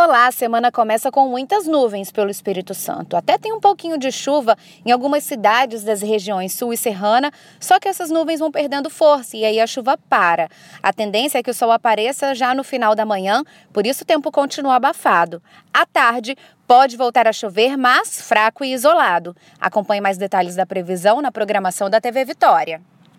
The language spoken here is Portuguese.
Olá, a semana começa com muitas nuvens pelo Espírito Santo. Até tem um pouquinho de chuva em algumas cidades das regiões sul e serrana, só que essas nuvens vão perdendo força e aí a chuva para. A tendência é que o sol apareça já no final da manhã, por isso o tempo continua abafado. À tarde, pode voltar a chover, mas fraco e isolado. Acompanhe mais detalhes da previsão na programação da TV Vitória.